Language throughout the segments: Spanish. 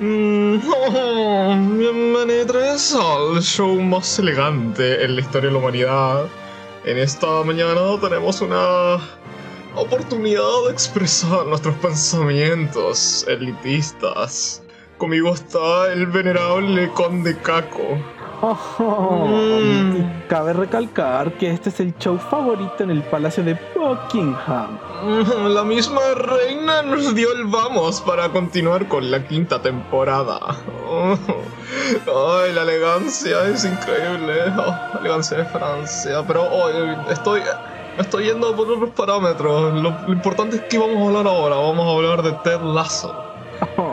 Mm, oh, al show más elegante en la historia de la humanidad. En esta mañana tenemos una oportunidad de expresar nuestros pensamientos elitistas. Conmigo está el venerable Conde Caco. Oh, Mm. Cabe recalcar que este es el show favorito en el Palacio de Buckingham. Mm, La misma reina nos dio el vamos para continuar con la quinta temporada. Oh, Ay, la elegancia es increíble. Oh, elegancia de Francia. Pero hoy estoy, me estoy yendo por otros parámetros. Lo, lo importante es que vamos a hablar ahora. Vamos a hablar de Ted Lasso.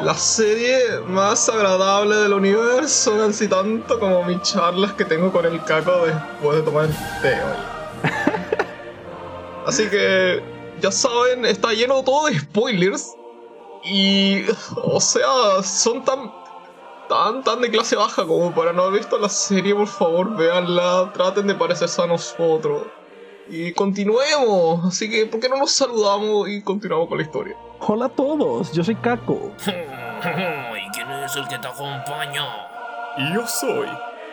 La serie más agradable del universo, casi tanto como mis charlas que tengo con el caco después de tomar té hoy. Así que, ya saben, está lleno todo de spoilers. Y, o sea, son tan, tan, tan de clase baja como para no haber visto la serie, por favor, véanla, traten de parecerse a nosotros. Y continuemos, así que, ¿por qué no nos saludamos y continuamos con la historia? Hola a todos, yo soy Caco. ¿Y quién es el que te acompaña? Yo soy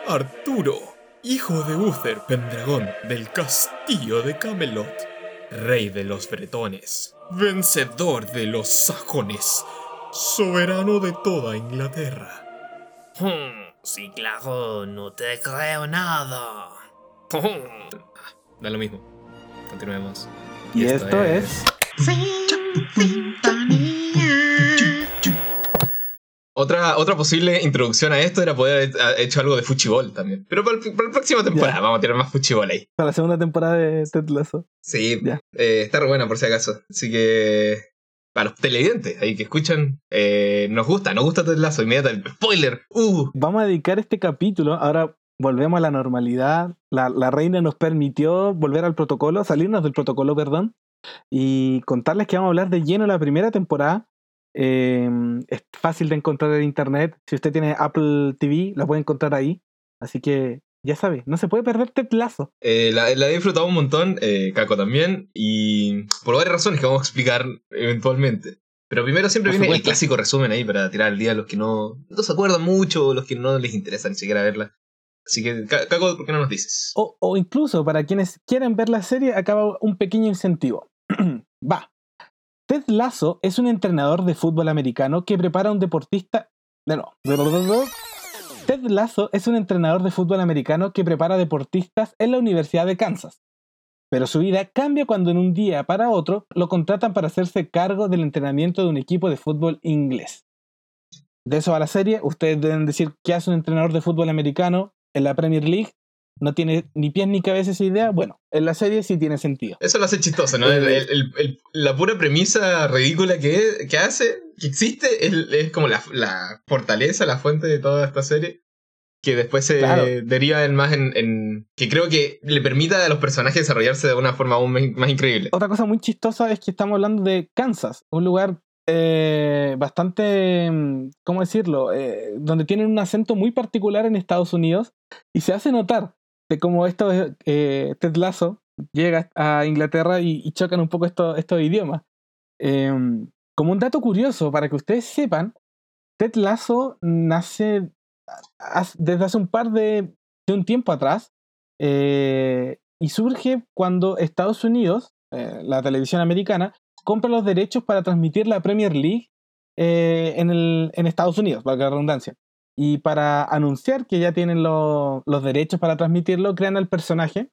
Arturo, hijo de Uther Pendragón del castillo de Camelot, rey de los bretones, vencedor de los sajones, soberano de toda Inglaterra. Hmm, sí, claro, no te creo nada. Da lo mismo. Continuemos. Y esto es... Otra, otra posible introducción a esto era poder haber hecho algo de fuchibol también. Pero para, el- para la próxima temporada Ya. vamos a tirar más fuchibol ahí. Para la segunda temporada de Ted Lasso. Sí, Ya. eh, está re buena por si acaso. Así que para los televidentes ahí que escuchan, eh, nos gusta, nos gusta Ted Lasso, inmediata el spoiler. Uh, Vamos a dedicar este capítulo, ahora volvemos a la normalidad. La, la reina nos permitió volver al protocolo, salirnos del protocolo, perdón, y contarles que vamos a hablar de lleno la primera temporada. Eh, es fácil de encontrar en internet. Si usted tiene Apple TV, la puede encontrar ahí. Así que ya sabe, no se puede perder Ted Lasso. eh, la, la he disfrutado un montón, eh, Caco también, y por varias razones que vamos a explicar eventualmente. Pero primero siempre Por viene el clásico resumen ahí para tirar al día a los que no, no se acuerdan mucho o los que no les interesa ni siquiera verla. Así que, Ca- Caco, ¿por qué no nos dices? O, incluso para quienes quieren ver la serie, acaba un pequeño incentivo. Va. Ted Lasso es un entrenador de fútbol americano que prepara a un deportista. No, no. Ted Lasso es un entrenador de fútbol americano que prepara deportistas en la Universidad de Kansas. Pero su vida cambia cuando en un día para otro lo contratan para hacerse cargo del entrenamiento de un equipo de fútbol inglés. De eso a la serie, ustedes deben decir qué hace un entrenador de fútbol americano en la Premier League no tiene ni pies ni cabeza esa idea, bueno, en la serie sí tiene sentido. Eso lo hace chistoso, ¿no? El- el- el- la pura premisa ridícula que, que hace, que existe, es, es como la, la fortaleza, la fuente de toda esta serie. Que después se Claro. deriva en más en, en- que creo que le permita a los personajes desarrollarse de una forma aún más increíble. Otra cosa muy chistosa es que estamos hablando de Kansas, un lugar eh, bastante, mm, ¿cómo decirlo?, Eh, donde tienen un acento muy particular en Estados Unidos y se hace notar de cómo esto, eh, Ted Lasso llega a Inglaterra y, y chocan un poco estos, estos idiomas. Em, como un dato curioso, para que ustedes sepan, Ted Lasso nace desde hace un par de, de un tiempo atrás eh, y surge cuando Estados Unidos, la televisión americana, compra los derechos para transmitir la Premier League eh, en, el, en Estados Unidos, valga la redundancia. Y para anunciar que ya tienen lo- los derechos para transmitirlo, crean al personaje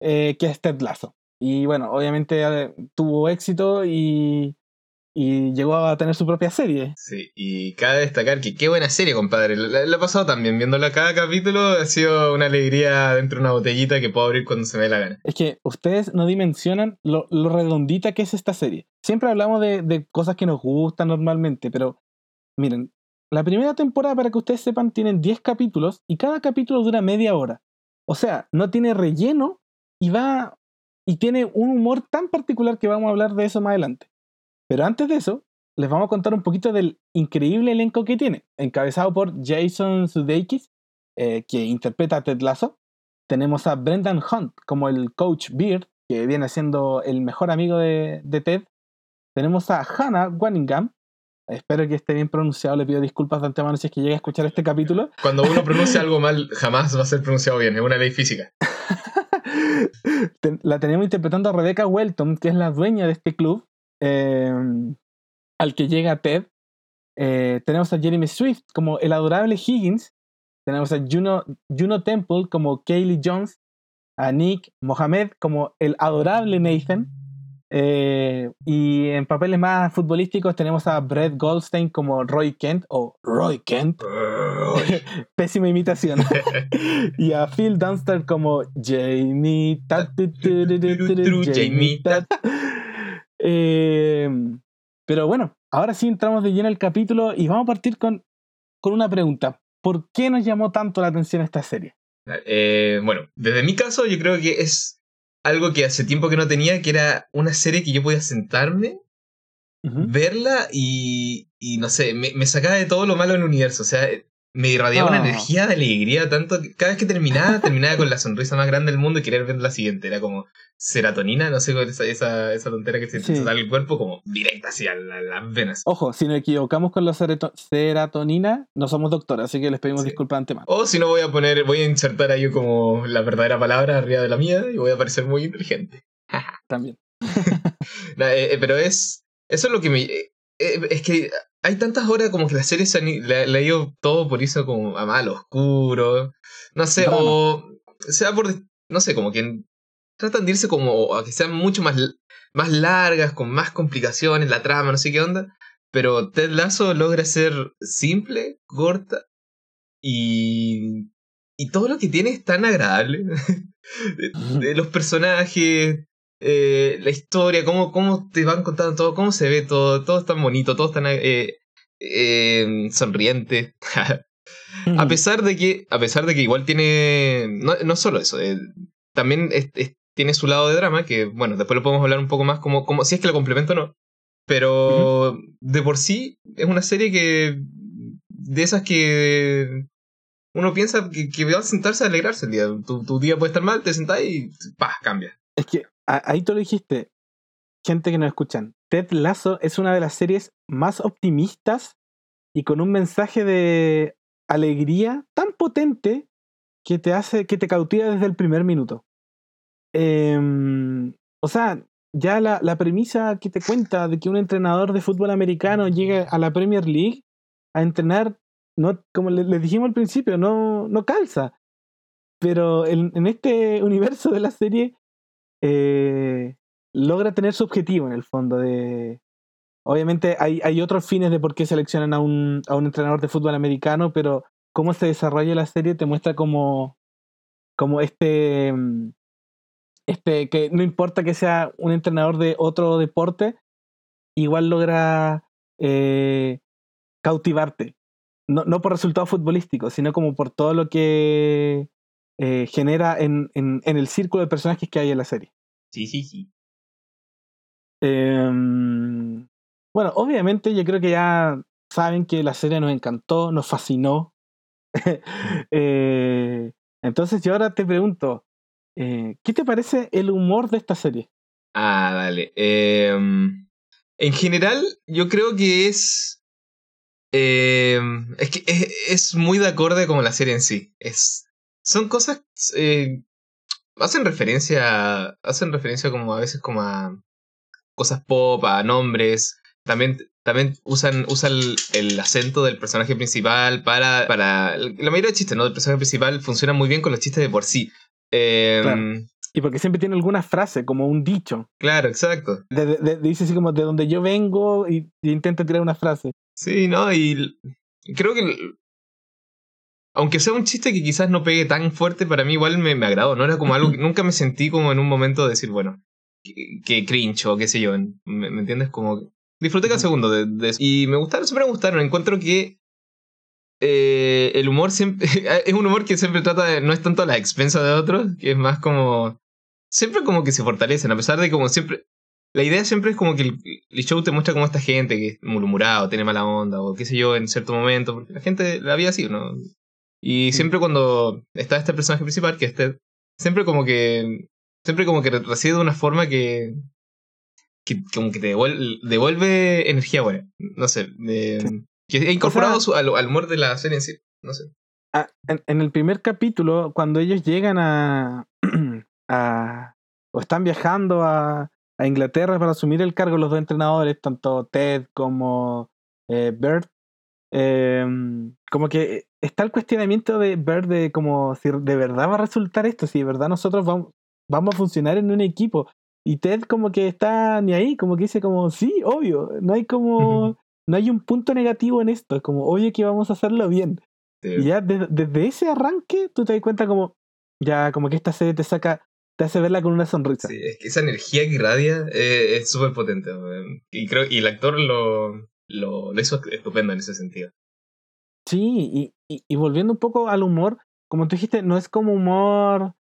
eh, que es Ted Lasso. Y bueno, obviamente eh, tuvo éxito y, y llegó a tener su propia serie. Sí, y cabe destacar que qué buena serie, compadre. La he pasado también, viéndola cada capítulo, ha sido una alegría dentro de una botellita que puedo abrir cuando se me dé la gana. Es que ustedes no dimensionan lo, lo redondita que es esta serie. Siempre hablamos de, de cosas que nos gustan normalmente, pero miren, la primera temporada, para que ustedes sepan, tienen 10 capítulos y cada capítulo dura media hora. O sea, no tiene relleno y va y tiene un humor tan particular que vamos a hablar de eso más adelante. Pero antes de eso, les vamos a contar un poquito del increíble elenco que tiene, encabezado por Jason Sudeikis, eh, que interpreta a Ted Lasso. Tenemos a Brendan Hunt como el coach Beard, que viene siendo el mejor amigo de, de Ted. Tenemos a Hannah Waningham, espero que esté bien pronunciado, le pido disculpas de antemano si es que llegue a escuchar este capítulo. Cuando uno pronuncia algo mal, jamás va a ser pronunciado bien, es una ley física. La tenemos interpretando a Rebecca Welton, que es la dueña de este club, eh, al que llega Ted. Eh, tenemos a Jeremy Swift como el adorable Higgins. Tenemos a Juno, Juno Temple como Kaylee Jones. A Nick Mohamed como el adorable Nathan. Eh, y en papeles más futbolísticos tenemos a Brett Goldstein como Roy Kent o Roy Kent. Pésima imitación. y a Phil Dunster como Jamie. Tu, tu, tu, Jamie. Eh, pero bueno, ahora sí entramos de lleno al capítulo y vamos a partir con, con una pregunta. ¿Por qué nos llamó tanto la atención esta serie? Eh, bueno, desde mi caso yo creo que es algo que hace tiempo que no tenía, que era una serie que yo podía sentarme, verla y, y no sé, me, me sacaba de todo lo malo en el universo. O sea, me irradiaba una Ah. energía de alegría, tanto que cada vez que terminaba, terminaba con la sonrisa más grande del mundo y querer ver la siguiente. Era como serotonina, no sé, esa, esa, esa tontera que se Sí. sale el cuerpo, como directa hacia la- las venas. Ojo, si nos equivocamos con la serotonina, no somos doctores, así que les pedimos Sí. disculpas antemano. O si no, voy a poner, voy a insertar ahí como la verdadera palabra arriba de la mía y voy a parecer muy inteligente. También. Eh, eh, pero es. Eso es lo que me. eh, es que hay tantas horas como que la serie se han ha ido todo por eso como a mal oscuro. No sé, Drama. o. Sea por. No sé, como que tratan de irse como a que sean mucho más, más largas, con más complicaciones, la trama, no sé qué onda. Pero Ted Lasso logra ser simple, corta y. Y todo lo que tiene es tan agradable. Los personajes, eh, la historia, cómo, cómo te van contando todo, cómo se ve todo, todo es tan bonito, todo es tan eh, eh, sonriente. a pesar de que, a pesar de que igual tiene, no, no solo eso, eh, también es- es- tiene su lado de drama, que bueno, después lo podemos hablar un poco más como, como si es que lo complemento o no. Pero de por sí es una serie que, de esas que uno piensa que, que va a sentarse a alegrarse el día. Tu, tu día puede estar mal, te sentás y ¡pah! cambia. Es que ahí tú lo dijiste, gente que nos escuchan. Ted Lasso es una de las series más optimistas y con un mensaje de alegría tan potente que te hace, que te cautiva desde el primer minuto. Em, o sea, ya la, premisa que te cuenta de que un entrenador de fútbol americano llegue a la Premier League a entrenar, no, como le- les dijimos al principio, no, no calza. Pero en este universo de la serie eh, logra tener su objetivo en el fondo de... Obviamente hay, hay otros fines de por qué seleccionan a un, a un entrenador de fútbol americano, pero cómo se desarrolla la serie te muestra como, como este, mm, este, que no importa que sea un entrenador de otro deporte, igual logra eh, cautivarte. No, no por resultados futbolísticos, sino como por todo lo que eh, genera en, en, en el círculo de personajes que hay en la serie. Sí, sí, sí. Em, bueno, obviamente yo creo que ya saben que la serie nos encantó, nos fascinó. Eh, entonces yo ahora te pregunto, eh, ¿qué te parece el humor de esta serie? Ah, dale. Em, en general, yo creo que es. em, es que es, es muy de acorde con la serie en sí. Es, son cosas. eh, hacen referencia. Hacen referencia como a veces como a cosas pop, a nombres. También, también usan, usan el, el acento del personaje principal para, para. La mayoría de chistes, ¿no? Del personaje principal funciona muy bien con los chistes de por sí. Em, Claro. Y porque siempre tiene alguna frase, como un dicho. claro, exacto. De- de- de- dice así como de donde yo vengo y, y intenta tirar una frase. Sí, ¿no? Y creo que. Aunque sea un chiste que quizás no pegue tan fuerte, para mí igual me, me agradó. No era como algo que nunca me sentí como en un momento de decir, bueno, que, que cringe o qué sé yo. ¿Me, me entiendes? Como. Disfruté cada segundo de, de eso. Y me gustaron, siempre me gustaron. Encuentro que. eh, el humor siempre. es un humor que siempre trata de. No es tanto a la expensa de otros, que es más como. Siempre como que se fortalecen, a pesar de como siempre. La idea siempre es como que el, el show te muestra como esta gente que es murmurado, tiene mala onda, o qué sé yo, en cierto momento, porque la gente la había así, ¿no? Y siempre cuando está este personaje principal, que es Ted, siempre como que. Siempre como que reside de una forma que. que como que te devuelve, devuelve energía buena. No sé. que he incorporado O sea- su- al, al humor de la serie en sí. No sé. Ah, en, en el primer capítulo, cuando ellos llegan a, a- o están viajando a, a Inglaterra para asumir el cargo los dos entrenadores, tanto Ted como eh, Bert, em, como que está el cuestionamiento de Bert de como si de verdad va a resultar esto, si de verdad nosotros vamos, vamos a funcionar en un equipo. Y Ted como que está ni ahí, como que dice como, sí, obvio, no hay como, no hay un punto negativo en esto, es como, obvio que vamos a hacerlo bien. Sí. Y ya de- desde ese arranque tú te das cuenta como, ya como que esta serie te saca, te hace verla con una sonrisa. Sí, es que esa energía que irradia eh, es súper potente. Y creo y el actor lo, lo, lo hizo estupendo en ese sentido. Sí, y, y, y volviendo un poco al humor, como tú dijiste, no es como humor.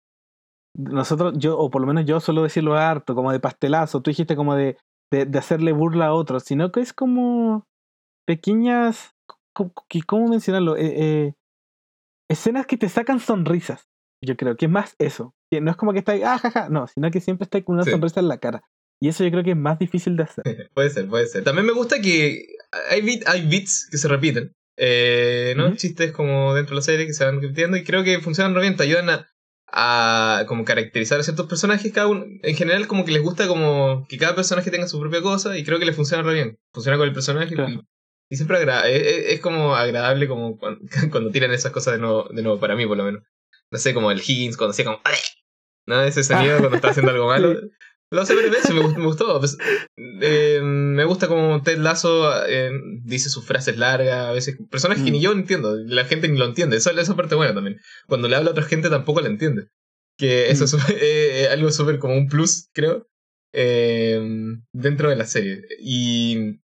Nosotros, yo, o por lo menos yo suelo decirlo harto, como de pastelazo. Tú dijiste como de, de, de hacerle burla a otros, sino que es como pequeñas. ¿Cómo mencionarlo? Eh, eh, escenas que te sacan sonrisas. Yo creo que es más eso. Que no es como que está ahí, ah, jaja, no, sino que siempre está ahí con una Sí. sonrisa en la cara. Y eso yo creo que es más difícil de hacer. Puede ser, puede ser. También me gusta que hay, bit, hay bits que se repiten. Eh, ¿no? Chistes como dentro de la serie que se van repitiendo y creo que funcionan re bien. Te ayudan a, a como caracterizar a ciertos personajes. Cada uno, en general, como que les gusta como que cada personaje tenga su propia cosa y creo que le funciona re bien. Funciona con el personaje y- Claro. y, siempre agra- es, es- es como agradable como cuando, cuando tiran esas cosas de nuevo, de nuevo, para mí por lo menos. No sé, como el Higgins cuando hacía como... ¿No? Ese sonido cuando está haciendo algo malo. Lo hace varias veces, me gustó. Me, gustó. Pues, eh, me gusta como Ted Lasso eh, dice sus frases largas, a veces personajes que Mm. ni yo entiendo, la gente ni lo entiende. Eso, esa parte buena también. Cuando le habla a otra gente tampoco la entiende. Que eso Mm. es eh, algo súper como un plus, creo, dentro de la serie. Y...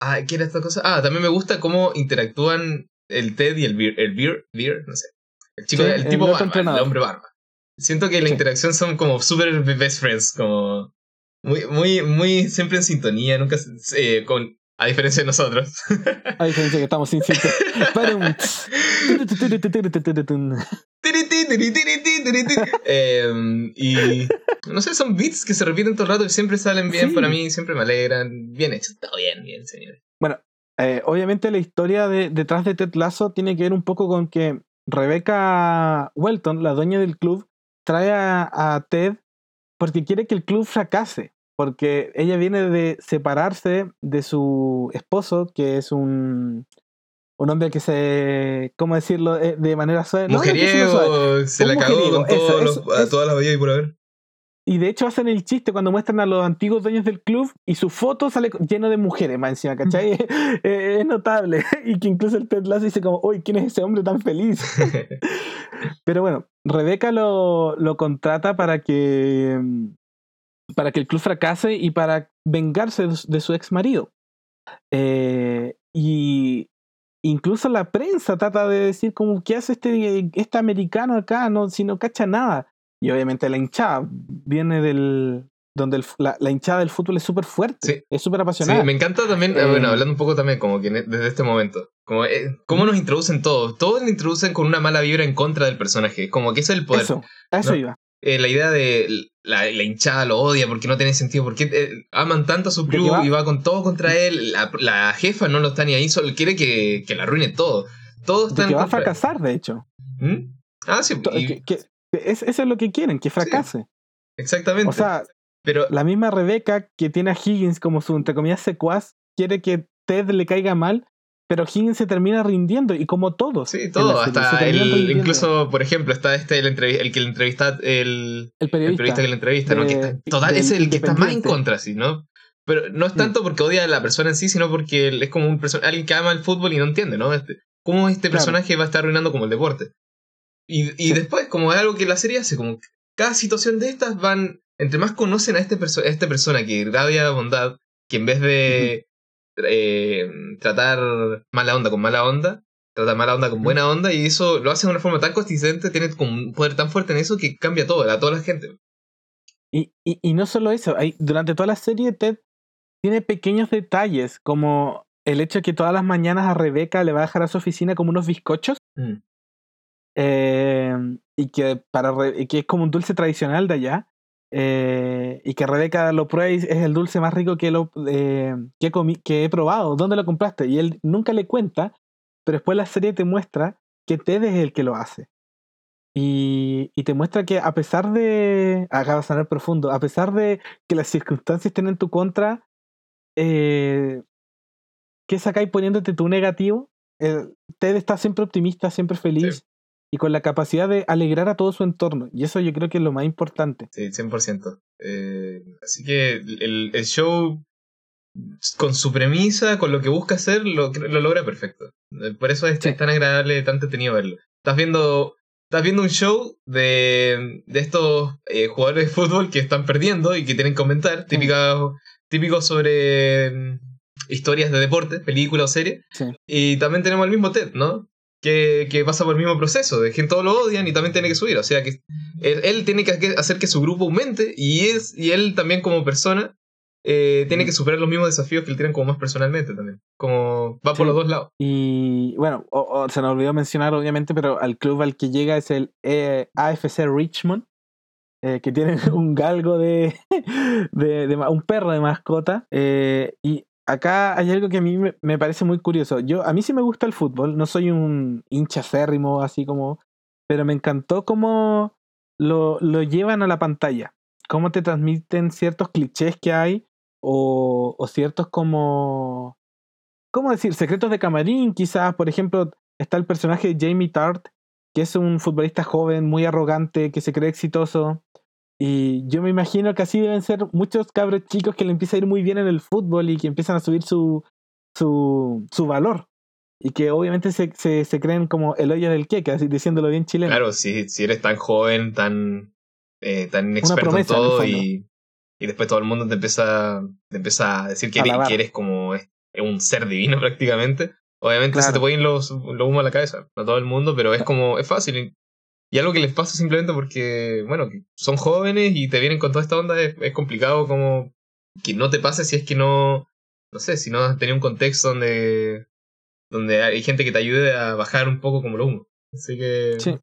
Ah, ¿qué era esta cosa? Ah, también me gusta cómo interactúan el Ted y el Beer. El Beer, Beer no sé. El chico, Sí, el el tipo barba, el entrenador. hombre barba. Siento que la interacción son como super best friends, como muy, muy, muy siempre en sintonía, nunca eh, con, a diferencia de nosotros. A diferencia que estamos sin tiriti, tiriti, tiriti. Em, y no sé, son beats que se repiten todo el rato y siempre salen bien Sí. para mí, siempre me alegran. Bien hecho, todo bien, bien, señores. Bueno, eh, obviamente la historia de, detrás de Ted Lasso tiene que ver un poco con que Rebecca Welton, la dueña del club, trae a, a Ted porque quiere que el club fracase. Porque ella viene de separarse de su esposo, que es un, un hombre que se. ¿Cómo decirlo? Eh, De manera suave. no, no suave. Mujeriego, se la cagó mujeriego, con eso, eso, a eso. todas las vida y por haber. Y de hecho hacen el chiste cuando muestran a los antiguos dueños del club y su foto sale lleno de mujeres más encima, ¿cachai? Eh, es notable. Y que incluso el Ted Lasso dice como, uy, ¿quién es ese hombre tan feliz? Pero bueno, Rebeca lo, contrata para que, para que el club fracase y para vengarse de su, de su ex marido. Eh, y incluso la prensa trata de decir como, ¿qué hace este, este americano acá? No, si no cacha nada. Y obviamente la hinchada viene del... donde el- la, la hinchada del fútbol es súper fuerte, Sí. es súper Sí, apasionada. me encanta también, eh, Eh, bueno, hablando un poco también como que desde este momento, como eh, cómo nos introducen todos, todos nos introducen con una mala vibra en contra del personaje, como que ese es el poder. Eso, a eso ¿no? iba. Eh, la idea de la, la hinchada lo odia porque no tiene sentido, porque eh, aman tanto a su De club va- y va con todo contra él, la, la jefa no lo está ni ahí, solo quiere que, que la arruine todo. Todos De están que va a fracasar, de hecho. ¿Mm? Ah, sí, y- que- que- es, eso es lo que quieren, que fracase. exactamente. O sea, pero la misma Rebeca que tiene a Higgins como su, entre comillas, secuaz, quiere que Ted le caiga mal, pero Higgins se termina rindiendo, y como todos. sí, en todo, la serie, se hasta el, incluso, por ejemplo, está este el, el que le entrevista el, el el periodista. que le entrevista, ¿no? Que está, total, es el que está más en contra, sí, ¿no? Pero no es tanto porque odia a la persona en sí, sino porque él es como un alguien que ama el fútbol y no entiende, ¿no? Este, ¿Cómo este Claro. personaje va a estar arruinando como el deporte? Y, y Sí. después, como es algo que la serie hace, como cada situación de estas van. Entre más conocen a este perso- a esta persona que irradia bondad, que en vez de eh, tratar mala onda con mala onda, trata mala onda con buena onda, y eso lo hace de una forma tan consistente, tiene un poder tan fuerte en eso que cambia todo, a toda la gente. Y, y, y no solo eso, hay, durante toda la serie Ted tiene pequeños detalles, como el hecho de que todas las mañanas a Rebeca le va a dejar a su oficina como unos bizcochos, Mm. eh, y, que para y que es como un dulce tradicional de allá. Eh, y que Rebeca lo prueba y es el dulce más rico que, lo, eh, que, que he probado. ¿Dónde lo compraste? Y él nunca le cuenta, pero después la serie te muestra que Ted es el que lo hace. Y, y te muestra que a pesar de. Acá va a sonar profundo. A pesar de que las circunstancias estén en tu contra, eh, ¿qué sacáis poniéndote tu negativo? Eh, Ted está siempre optimista, siempre feliz y con la capacidad de alegrar a todo su entorno. Y eso yo creo que es lo más importante. Sí, 100%. Eh, así que el, el show, con su premisa, con lo que busca hacer, lo, lo logra perfecto. Eh, Por eso es, Sí. tan agradable, tan entretenido verlo. Estás viendo, estás viendo un show de, de estos eh, jugadores de fútbol que están perdiendo y que tienen que comentar, típica, típico sobre mm, historias de deporte, películas o series. Sí. Y también tenemos al mismo Ted, ¿no? Que, que pasa por el mismo proceso, de que todos lo odian y también tiene que subir. O sea que él, él tiene que hacer- que su grupo aumente y, es, y él también como persona eh, tiene que superar los mismos desafíos que él tiene como más personalmente también. Como va por Sí. los dos lados. Y bueno, o- o se nos olvidó mencionar obviamente, pero al club al que llega es el eh, AFC Richmond, eh, que tiene un galgo de, de, de un perro de mascota. y acá hay algo que a mí me, parece muy curioso. Yo, a mí sí me gusta el fútbol, no soy un hincha acérrimo así como, pero me encantó cómo lo, lo llevan a la pantalla, cómo te transmiten ciertos clichés que hay o, o ciertos como ¿cómo decir? Secretos de camarín, quizás, por ejemplo, está el personaje de Jamie Tart, que es un futbolista joven, muy arrogante, que se cree exitoso. Y yo me imagino que así deben ser muchos cabros chicos que le empieza a ir muy bien en el fútbol y que empiezan a subir su, su, su valor. Y que obviamente se, se, se creen como el hoyo del queque, así diciéndolo bien chileno. Claro, si, si eres tan joven, tan, eh, tan experto en promesa, en el todo y, y después todo el mundo te empieza, te empieza a decir que eres, Alabar. que eres como un ser divino prácticamente. Obviamente se te pueden los, los humos a la cabeza, a todo el mundo, pero es como, es fácil. Y, algo que les pasa simplemente porque, bueno, son jóvenes y te vienen con toda esta onda, es, es complicado como que no te pase si es que no, no sé, si no has tenido un contexto donde, donde hay gente que te ayude a bajar un poco como lo humo. Así que... Sí.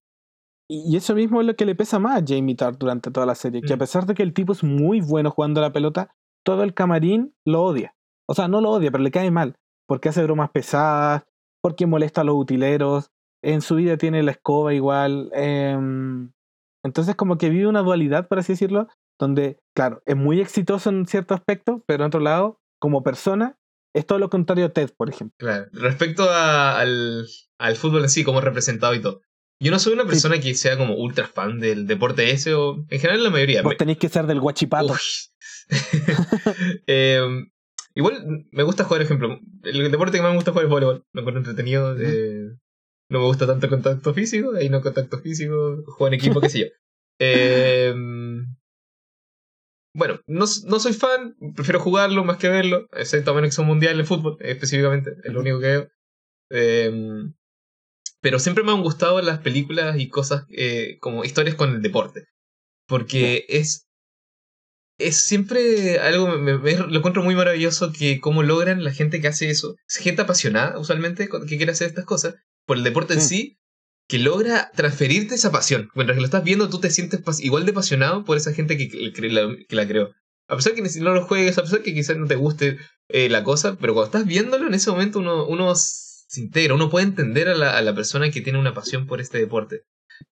Y eso mismo es lo que le pesa más a Jamie Tart durante toda la serie, que a Mm. pesar de que el tipo es muy bueno jugando a la pelota, todo el camarín lo odia. O sea, no lo odia, pero le cae mal, porque hace bromas pesadas, porque molesta a los utileros, en su vida tiene la escoba igual. em, entonces como que vive una dualidad, por así decirlo, donde, claro, es muy exitoso en cierto aspecto, pero en otro lado, como persona, es todo lo contrario a Ted, por ejemplo. Claro. Respecto a- al, al fútbol en sí, como representado y todo. Yo no soy una persona que sea como ultra fan del deporte ese, o en general la mayoría. Vos tenéis que ser del guachipato. Eh, igual me gusta jugar, ejemplo, el deporte que más me gusta jugar es voleibol. Lo encuentro entretenido. Eh, no me gusta tanto el contacto físico, ahí no contacto físico, juego en equipo, qué sé yo. Eh, bueno, no, no soy fan, prefiero jugarlo más que verlo, excepto a menos que sea un mundial de fútbol, específicamente, es lo único que veo. Eh, pero siempre me han gustado las películas y cosas eh, como historias con el deporte. Porque es. Es siempre algo. Me, me- lo encuentro muy maravilloso que cómo logran la gente que hace eso. Es gente apasionada, usualmente, que quiere hacer estas cosas. Por el deporte en Sí. Que logra transferirte esa pasión. Mientras que lo estás viendo, tú te sientes igual de apasionado por esa gente que, la, que la creó. A pesar que no lo juegues, a pesar que quizás no te guste eh, la cosa, pero cuando estás viéndolo, en ese momento uno, uno se integra, uno puede entender a la, a la persona que tiene una pasión por este deporte.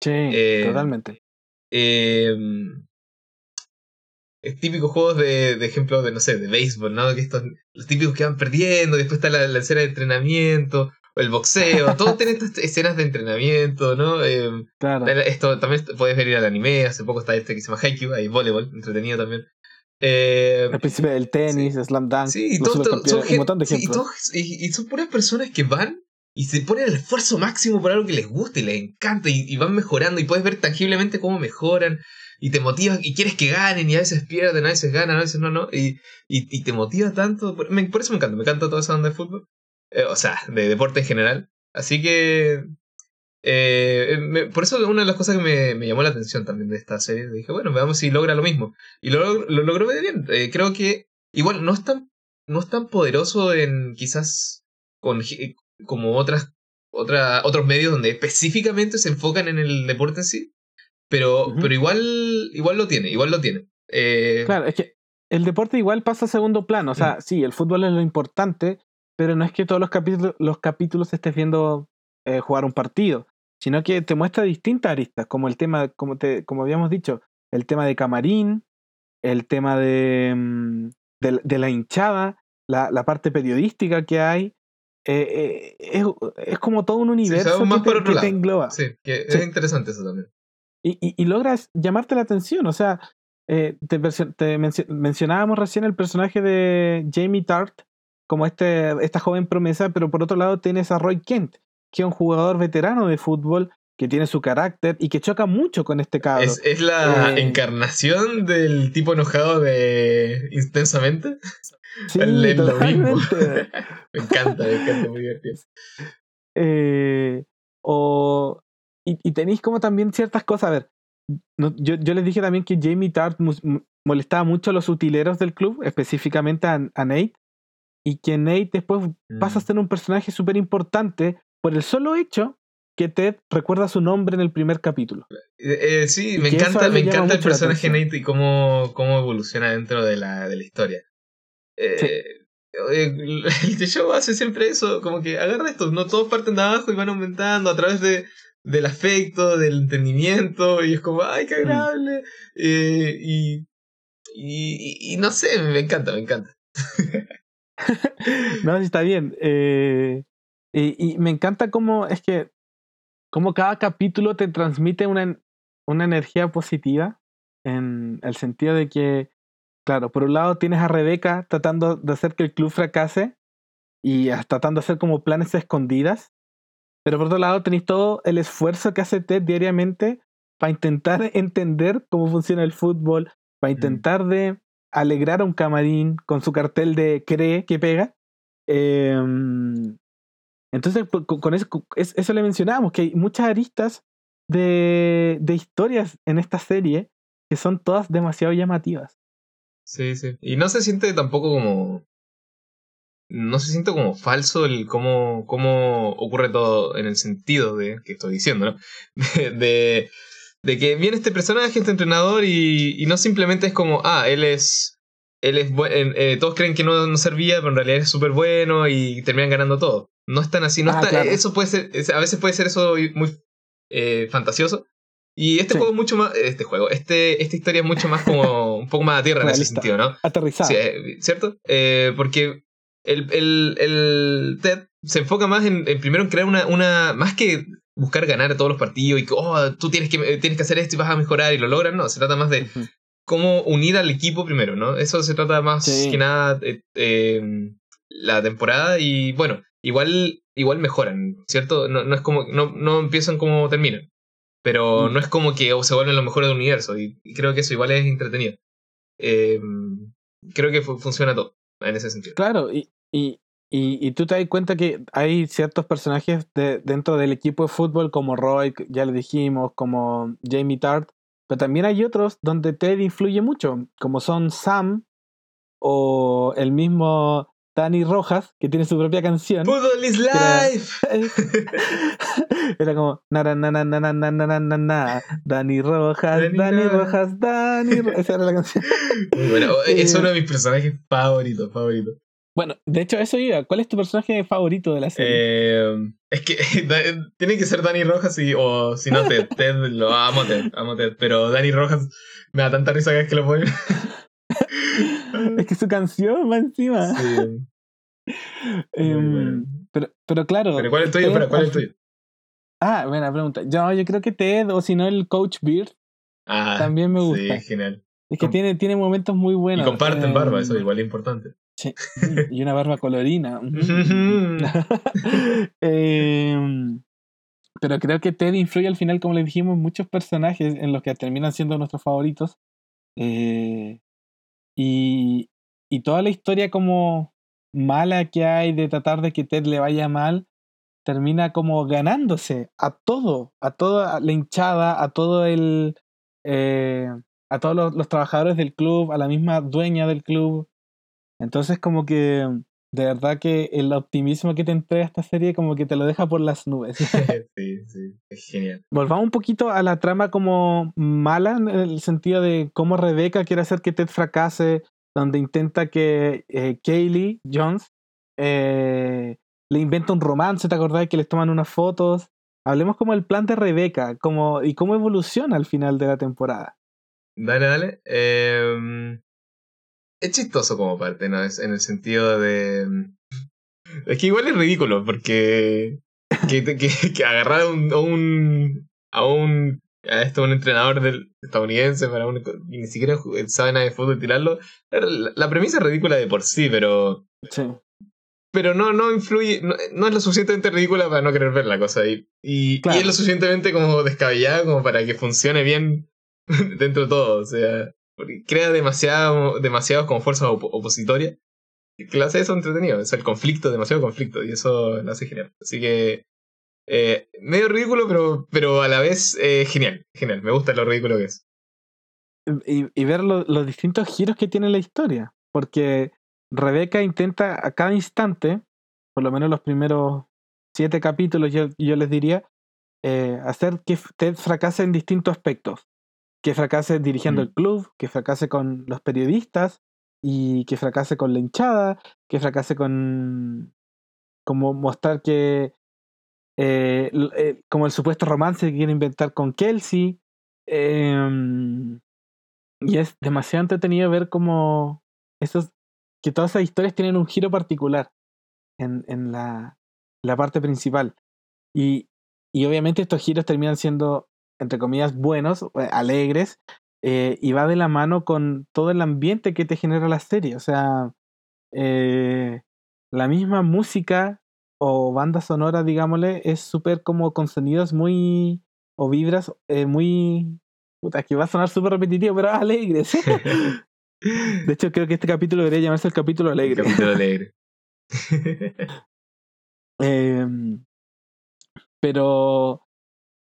Sí, Eh, totalmente. Eh, es típicos juegos de, de ejemplo de, no sé, de béisbol, ¿no? Que estos, los típicos que van perdiendo, después está la, la escena de entrenamiento, el boxeo, todos tienen estas escenas de entrenamiento, ¿no? Eh, Claro. esto también puedes ver ir al anime, hace poco está este que se llama Haikyuu, hay voleibol, entretenido también. Eh, El príncipe del tenis, Slam Dunk, Sí, y todo- todo- son un montón de sí, y y son puras personas que van y se ponen el esfuerzo máximo por algo que les gusta y les encanta y, y van mejorando y puedes ver tangiblemente cómo mejoran y te motiva y quieres que ganen y a veces pierden, a veces ganan, a veces no, no, y, y, y te motiva tanto. Por, me- por eso me encanta, me encanta toda esa onda de fútbol, Eh, o sea, de deporte en general. Así que... eh, me- por eso una de las cosas que me, me llamó la atención también de esta serie, dije, bueno, veamos si logra lo mismo. Y lo, lo logró bien. Eh, creo que igual no es tan, no es tan poderoso en quizás con, como otras, otra, otros medios donde específicamente se enfocan en el deporte en sí. Pero, pero igual, igual lo tiene, igual lo tiene. Eh, Claro, es que el deporte igual pasa a segundo plano. O sea, Mm. sí, el fútbol es lo importante, pero no es que todos los capítulos, los capítulos estés viendo eh, jugar un partido, sino que te muestra distintas aristas, como el tema, como, te, como habíamos dicho, el tema de camarín, el tema de, mm, de, de la hinchada, la, la parte periodística que hay. eh, eh, es, es como todo un universo va más que, te, que te engloba. Sí, que Sí. es interesante eso también. y, y, y logras llamarte la atención. O sea, eh, te, te mencio- mencionábamos recién el personaje de Jamie Tart como este, esta joven promesa, pero por otro lado tienes a Roy Kent, que es un jugador veterano de fútbol, que tiene su carácter y que choca mucho con este cabro. Es, es la Eh, encarnación del tipo enojado de Intensamente. sí, mismo. totalmente. me encanta, me encanta, muy divertido. Eh, o, y, y tenéis como también ciertas cosas. A ver, no- yo, yo les dije también que Jamie Tart molestaba mucho a los utileros del club, específicamente a, a Nate, y que Nate después pasa a Mm. ser un personaje súper importante por el solo hecho que Ted recuerda su nombre en el primer capítulo. Eh, eh, sí, me encanta, me encanta el personaje. Nate y cómo, cómo evoluciona dentro de la, de la historia. Eh, eh, El show hace siempre eso, como que agarra esto, no todos parten de abajo y van aumentando a través de, del afecto, del entendimiento, y es como, ay, Mm. qué agradable. Eh, y, y, y no sé, me encanta, me encanta. no, sí está bien. Eh, y, y me encanta cómo es que cómo cada capítulo te transmite una, una energía positiva en el sentido de que, claro, por un lado tienes a Rebeca tratando de hacer que el club fracase y tratando de hacer como planes escondidas, pero por otro lado tenéis todo el esfuerzo que hace Ted diariamente para intentar entender cómo funciona el fútbol, para intentar de alegrar a un camarín con su cartel de cree que pega. Em, entonces, po- con eso, eso le mencionábamos, que hay muchas aristas de, de historias en esta serie que son todas demasiado llamativas. Sí, sí. Y no se siente tampoco como. No se siente como falso el cómo, cómo ocurre todo en el sentido de que estoy diciendo, ¿no? De, de que viene este personaje, este entrenador, y, y no simplemente es como, ah, él es. Él es buen- eh, todos creen que no, no servía, pero en realidad es súper bueno y terminan ganando todo. No es tan así, no Ah, está, claro. eso puede ser, es- a veces puede ser eso muy eh, fantasioso. Y este Sí. juego es mucho más, este juego, este, esta historia es mucho más como un poco más a tierra en ese sentido, ¿no? Aterrizada. Sí, eh, ¿Cierto? Eh, porque el, el, el TED se enfoca más en, en primero en crear una, una. Más que buscar ganar todos los partidos y que, oh, tú tienes que, eh, tienes que hacer esto y vas a mejorar y lo logran. No, se trata más de Ujú. cómo unir al equipo primero, ¿no? Eso se trata más Sí. que nada eh, eh, la temporada y bueno, igual, igual mejoran, ¿cierto? No, no es como, no, no empiezan como terminan. Pero no es como que oh, se vuelven los mejores del universo y, y creo que eso igual es entretenido. Eh, creo que fu- funciona todo en ese sentido. Claro, y, y, y, y tú te das cuenta que hay ciertos personajes de, dentro del equipo de fútbol, como Roy, ya le dijimos, como Jamie Tart, pero también hay otros donde Ted influye mucho, como son Sam o el mismo Danny Rojas, que tiene su propia canción. Football is life. Era como na na na na na na na na na Dani Rojas, Dani Dani Rojas. Rojas, Dani Ro- Esa era la canción. Bueno. Es Eh, uno de mis personajes favoritos, favoritos. Bueno, de hecho, eso iba. ¿Cuál es tu personaje favorito de la serie? Eh, es que da- tiene que ser Danny Rojas y, o si no Ted. Ted lo amo Ted, amo Ted. Pero Danny Rojas me da tanta risa cada vez que lo ponen. Es que su canción va encima. Sí, Em, bueno. pero, pero claro. Pero ¿cuál es tuyo? Espera, ¿cuál es tuyo? Ah, buena pregunta. Yo, yo creo que Ted, o si no, el Coach Beard, Ah, también me gusta. Sí, genial. es que com- tiene, tiene momentos muy buenos. y comparten barba, eso Em, igual es importante. Sí, y una barba colorina. Em, pero creo que Ted influye al final, como le dijimos, muchos personajes en los que terminan siendo nuestros favoritos. Eh, y, y toda la historia como mala que hay de tratar de que Ted le vaya mal, termina como ganándose a todo, a toda la hinchada, a todo el... eh, a todos los, los trabajadores del club, a la misma dueña del club. Entonces como que De verdad que el optimismo que te entrega esta serie como que te lo deja por las nubes. sí, sí, es genial. Volvamos un poquito a la trama como mala, en el sentido de cómo Rebeca quiere hacer que Ted fracase, donde intenta que eh, Kaylee Jones eh, le inventa un romance, ¿te acordás? Que les toman unas fotos. Hablemos como el plan de Rebeca como, y cómo evoluciona al final de la temporada. Dale, dale. Eh, es chistoso como parte, ¿no? Es en el sentido de... Es que igual es ridículo, porque... Que, que, que agarrar a un, a un... A un... A esto, un entrenador del estadounidense para un, y ni siquiera sabe nada de fútbol y tirarlo. La, la premisa es ridícula de por sí, pero Sí. pero no, no influye, no, no es lo suficientemente ridícula para no querer ver la cosa. Y, y, Claro. y es lo suficientemente como descabellada como para que funcione bien dentro de todo. O sea, crea demasiado, demasiados como fuerzas op- opositorias. Que lo eso entretenido. Es el conflicto, demasiado conflicto. Y eso lo hace genial. Así que, eh, medio ridículo, pero, pero a la vez eh, genial. Genial. Me gusta lo ridículo que es. y, y ver lo- los distintos giros que tiene la historia. Porque Rebeca intenta a cada instante, por lo menos los primeros siete capítulos, yo, yo les diría, eh, hacer que Ted fracase en distintos aspectos. Que fracase dirigiendo Mm. el club, que fracase con los periodistas, y que fracase con la hinchada, que fracase con. como mostrar que. eh, eh, como el supuesto romance que quiere inventar con Kelsey. Em, y es demasiado entretenido ver cómo esos, que todas esas historias tienen un giro particular en, en la, la parte principal. Y, y obviamente estos giros terminan siendo, entre comillas, buenos, eh, alegres, eh, y va de la mano con todo el ambiente que te genera la serie. O sea, eh, la misma música o banda sonora, digámosle, es súper como con sonidos muy, o vibras eh, muy... Puta, que va a sonar súper repetitivo, pero alegres. De hecho, creo que este capítulo debería llamarse el capítulo alegre. Capítulo alegre. Em, pero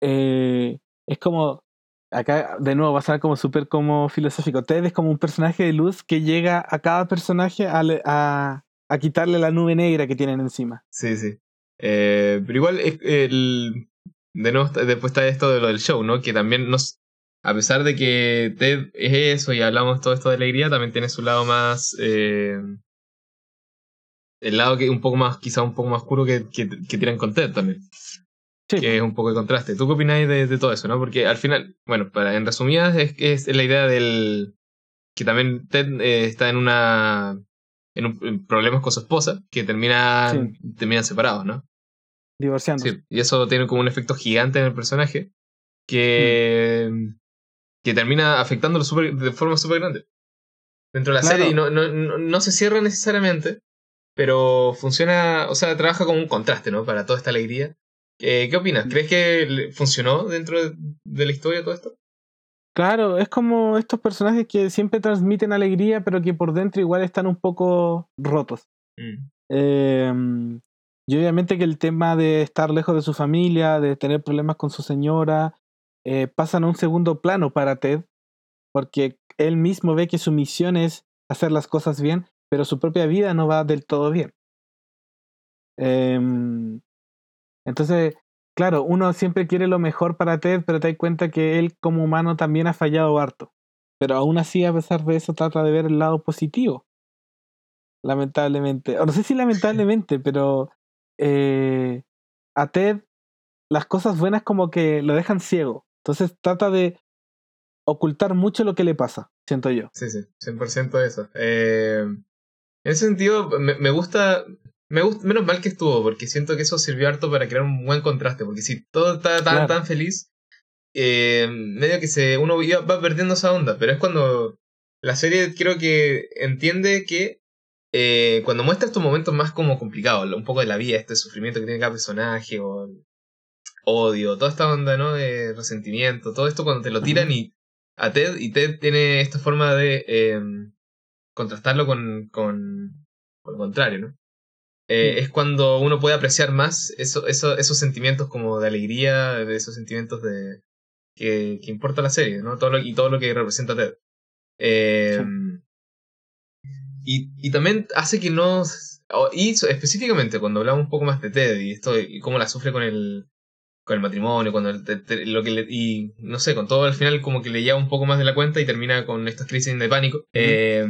eh, es como. Acá de nuevo va a ser como súper como filosófico. Ted es como un personaje de luz que llega a cada personaje a, a, a quitarle la nube negra que tienen encima. Sí, sí. Eh, pero igual, el, de nuevo, después está esto de lo del show, ¿no? Que también nos. A pesar de que Ted es eso y hablamos todo esto de alegría, también tiene su lado más. eh, el lado que un poco más, quizá un poco más oscuro que, que, que con Ted también. Sí. Que es un poco de contraste. ¿Tú qué opináis de, de todo eso, no? Porque al final, bueno, para, en resumidas, es, es la idea del. que también Ted eh, está en una. en, un- en problemas con su esposa, que terminan, terminan separados, ¿no? Divorciándose. Sí, y eso tiene como un efecto gigante en el personaje que, que termina afectándolo súper- de forma súper grande. Dentro de la Claro. serie y no, no, no, no se cierra necesariamente, pero funciona, o sea, trabaja como un contraste, ¿no? Para toda esta alegría. Eh, ¿Qué opinas? ¿Crees que funcionó dentro de, la historia todo esto? Claro, es como estos personajes que siempre transmiten alegría, pero que por dentro igual están un poco rotos. Mm. Eh, y obviamente que el tema de estar lejos de su familia, de tener problemas con su señora, eh, pasan a un segundo plano para Ted, porque él mismo ve que su misión es hacer las cosas bien, pero su propia vida no va del todo bien. Em, entonces, claro, uno siempre quiere lo mejor para Ted, pero te das cuenta que él como humano también ha fallado harto. Pero aún así, a pesar de eso, trata de ver el lado positivo lamentablemente. O no sé si lamentablemente, pero eh, a Ted las cosas buenas como que lo dejan ciego. Entonces trata de ocultar mucho lo que le pasa, siento yo. Sí, sí, 100% eso. Eh, en ese sentido, me, me gusta. Me gusta, menos mal que estuvo, porque siento que eso sirvió harto para crear un buen contraste. Porque si todo está tan, Claro. tan feliz, eh, medio que se uno va perdiendo esa onda. Pero es cuando la serie creo que entiende que eh, cuando muestra estos momentos más como complicados, un poco de la vida, este sufrimiento que tiene cada personaje, o odio, toda esta onda, ¿no? De resentimiento, todo esto cuando te lo tiran y a Ted, y Ted tiene esta forma de eh, contrastarlo con, con, con lo contrario, ¿no? Eh, Mm. Es cuando uno puede apreciar más eso, eso, esos sentimientos como de alegría, de esos sentimientos de que, que importa la serie, ¿no? Todo lo, y todo lo que representa Ted. Eh, y, y también hace que no y específicamente cuando hablamos un poco más de Ted y esto y cómo la sufre con el con el matrimonio, cuando el- lo que le- y no sé, con todo al final como que le lleva un poco más de la cuenta y termina con estas crisis de pánico. Eh,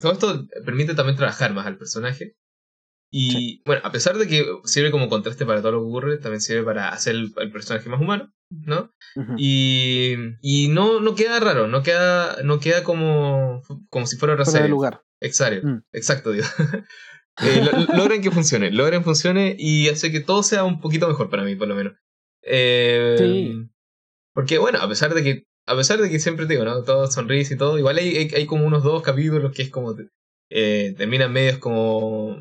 todo esto permite también trabajar más al personaje. Y bueno, a pesar de que sirve como contraste para todo lo que ocurre, también sirve para hacer el, el personaje más humano, ¿no? Y, y no, no queda raro, no queda, no queda como, como si fuera otra serie. lugar. Exacto, Mm. exacto, digo. Eh, lo- logran que funcione, logran que funcione y hace que todo sea un poquito mejor para mí, por lo menos. Eh, Sí. Porque bueno, a pesar de que, a pesar de que siempre te digo, ¿no? Todo sonrisa y todo, igual hay, hay, hay como unos dos capítulos que es como, eh, terminan medios como,